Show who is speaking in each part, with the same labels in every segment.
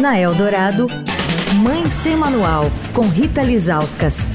Speaker 1: Na Eldorado, Mãe Sem Manual, com Rita Lizauskas.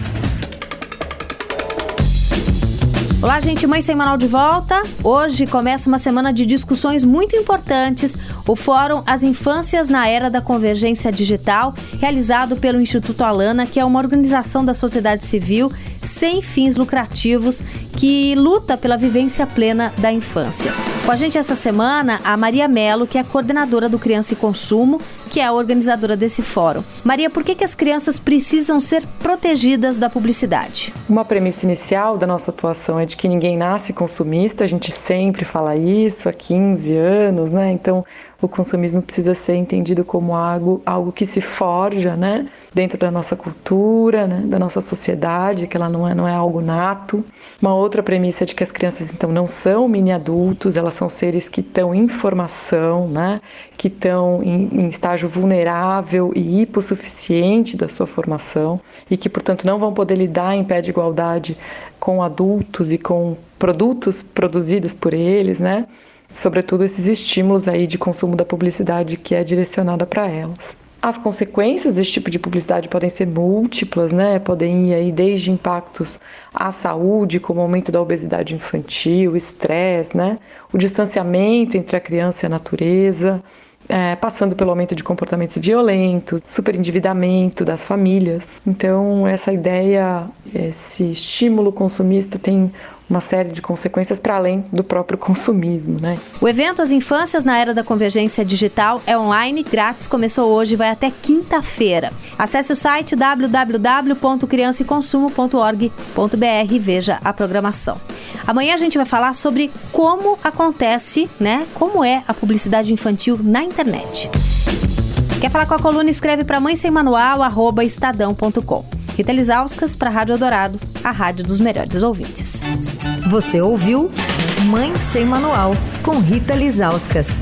Speaker 2: Olá, gente, Mãe Sem Manual de volta. Hoje começa uma semana de discussões muito importantes. O Fórum As Infâncias na Era da Convergência Digital, realizado pelo Instituto Alana, que é uma organização da sociedade civil sem fins lucrativos que luta pela vivência plena da infância. Com a gente essa semana, a Maria Melo, que é coordenadora do Criança e Consumo, que é a organizadora desse fórum. Maria, por que, que as crianças precisam ser protegidas da publicidade?
Speaker 3: Uma premissa inicial da nossa atuação é de que ninguém nasce consumista, a gente sempre fala isso há 15 anos, né? Então, o consumismo precisa ser entendido como algo, algo que se forja, né, dentro da nossa cultura, né, da nossa sociedade, que ela não é, não é algo nato. Uma outra premissa é de que as crianças então não são mini adultos, elas são seres que estão em formação, né, que estão em, em estágio vulnerável e hipossuficiente da sua formação e que, portanto, não vão poder lidar em pé de igualdade com adultos e com produtos produzidos por eles, né? sobretudo esses estímulos aí de consumo da publicidade que é direcionada para elas. As consequências desse tipo de publicidade podem ser múltiplas, né? Podem ir aí desde impactos à saúde, como aumento da obesidade infantil, estresse, né? O distanciamento entre a criança e a natureza, é, passando pelo aumento de comportamentos violentos, superendividamento das famílias. Então, essa ideia, esse estímulo consumista tem uma série de consequências para além do próprio consumismo, né?
Speaker 2: O evento As Infâncias na Era da Convergência Digital é online, grátis, começou hoje e vai até quinta-feira. Acesse o site www.crianceconsumo.org.br e veja a programação. Amanhã a gente vai falar sobre como acontece, né? Como é a publicidade infantil na internet. Quer falar com a coluna? Escreve para mãe sem manual, arroba estadão.com. Rita Lisauskas para a Rádio Dourado, a rádio dos melhores ouvintes.
Speaker 1: Você ouviu Mãe Sem Manual, com Rita Lisauskas.